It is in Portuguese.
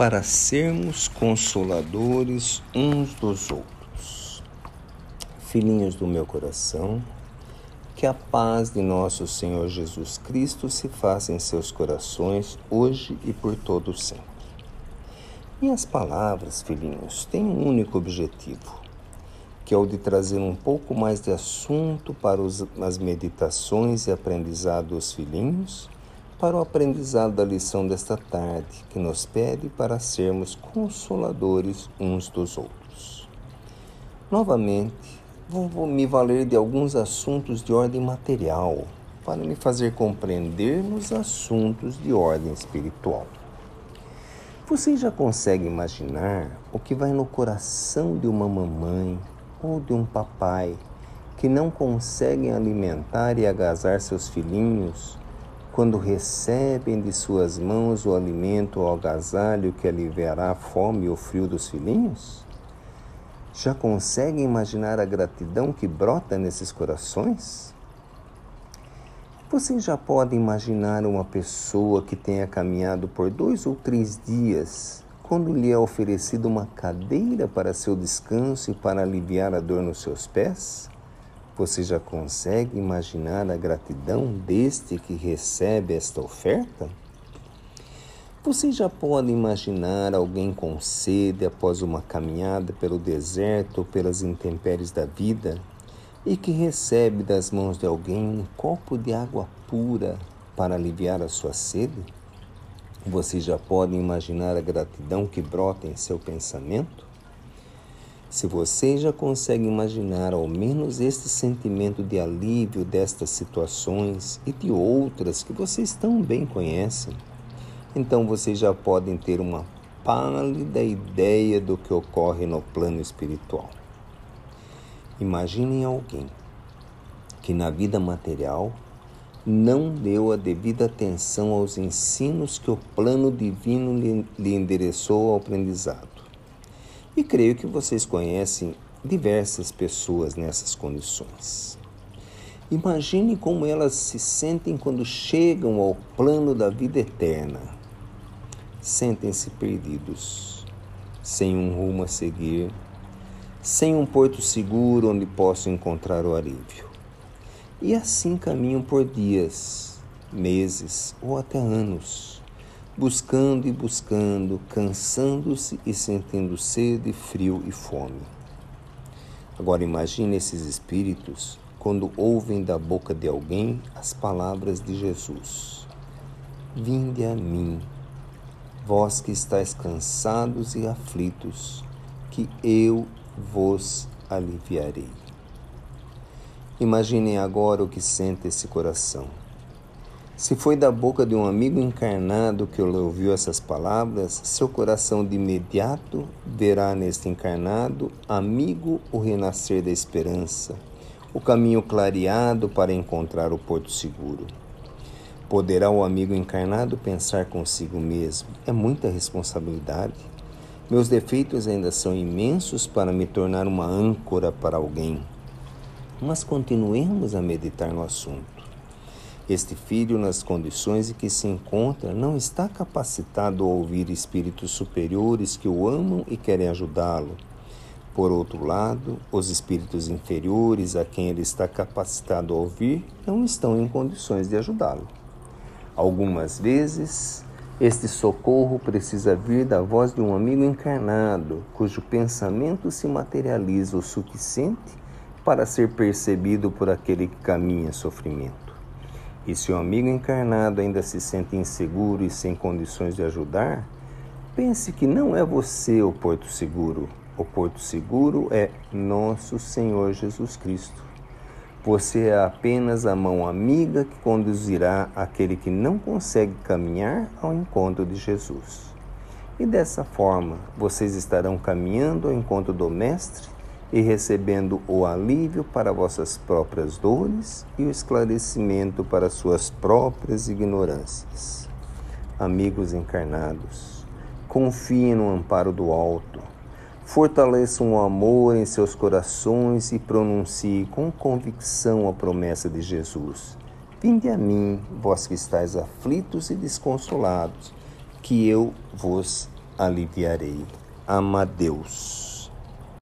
para sermos consoladores uns dos outros. Filhinhos do meu coração, que a paz de nosso Senhor Jesus Cristo se faça em seus corações hoje e por todo sempre. Minhas palavras, filhinhos, têm um único objetivo, que é o de trazer um pouco mais de assunto para os, as meditações e aprendizado dos filhinhos para o aprendizado da lição desta tarde, que nos pede para sermos consoladores uns dos outros. Novamente, vou me valer de alguns assuntos de ordem material para me fazer compreender nos assuntos de ordem espiritual. Você já consegue imaginar o que vai no coração de uma mamãe ou de um papai que não conseguem alimentar e agasalhar seus filhinhos quando recebem de suas mãos o alimento ou agasalho que aliviará a fome e o frio dos filhinhos? Já conseguem imaginar a gratidão que brota nesses corações? Vocês já podem imaginar uma pessoa que tenha caminhado por dois ou três dias, quando lhe é oferecida uma cadeira para seu descanso e para aliviar a dor nos seus pés? Você já consegue imaginar a gratidão deste que recebe esta oferta? Você já pode imaginar alguém com sede após uma caminhada pelo deserto ou pelas intempéries da vida e que recebe das mãos de alguém um copo de água pura para aliviar a sua sede? Você já pode imaginar a gratidão que brota em seu pensamento? Se você já consegue imaginar ao menos este sentimento de alívio destas situações e de outras que vocês tão bem conhecem, então vocês já podem ter uma pálida ideia do que ocorre no plano espiritual. Imaginem alguém que na vida material não deu a devida atenção aos ensinos que o plano divino lhe endereçou ao aprendizado e creio que vocês conhecem diversas pessoas nessas condições. Imagine como elas se sentem quando chegam ao plano da vida eterna. Sentem-se perdidos, sem um rumo a seguir, sem um porto seguro onde possam encontrar o alívio. E assim caminham por dias, meses ou até anos buscando e buscando, cansando-se e sentindo sede, frio e fome. Agora imagine esses espíritos quando ouvem da boca de alguém as palavras de Jesus: Vinde a mim, vós que estáis cansados e aflitos, que eu vos aliviarei. Imaginem agora o que sente esse coração se foi da boca de um amigo encarnado que ouviu essas palavras, seu coração de imediato verá neste encarnado amigo o renascer da esperança, o caminho clareado para encontrar o porto seguro. Poderá o amigo encarnado pensar consigo mesmo: é muita responsabilidade. Meus defeitos ainda são imensos para me tornar uma âncora para alguém. Mas continuemos a meditar no assunto. Este filho, nas condições em que se encontra, não está capacitado a ouvir espíritos superiores que o amam e querem ajudá-lo. Por outro lado, os espíritos inferiores a quem ele está capacitado a ouvir não estão em condições de ajudá-lo. Algumas vezes, este socorro precisa vir da voz de um amigo encarnado, cujo pensamento se materializa o suficiente para ser percebido por aquele que caminha sofrimento. E se o amigo encarnado ainda se sente inseguro e sem condições de ajudar, pense que não é você o porto seguro. O porto seguro é nosso Senhor Jesus Cristo. Você é apenas a mão amiga que conduzirá aquele que não consegue caminhar ao encontro de Jesus. E dessa forma, vocês estarão caminhando ao encontro do Mestre e recebendo o alívio para vossas próprias dores e o esclarecimento para suas próprias ignorâncias. Amigos encarnados, confiem no amparo do alto, fortaleçam o amor em seus corações e pronunciem com convicção a promessa de Jesus. Vinde a mim, vós que estáis aflitos e desconsolados, que eu vos aliviarei. Amadeus.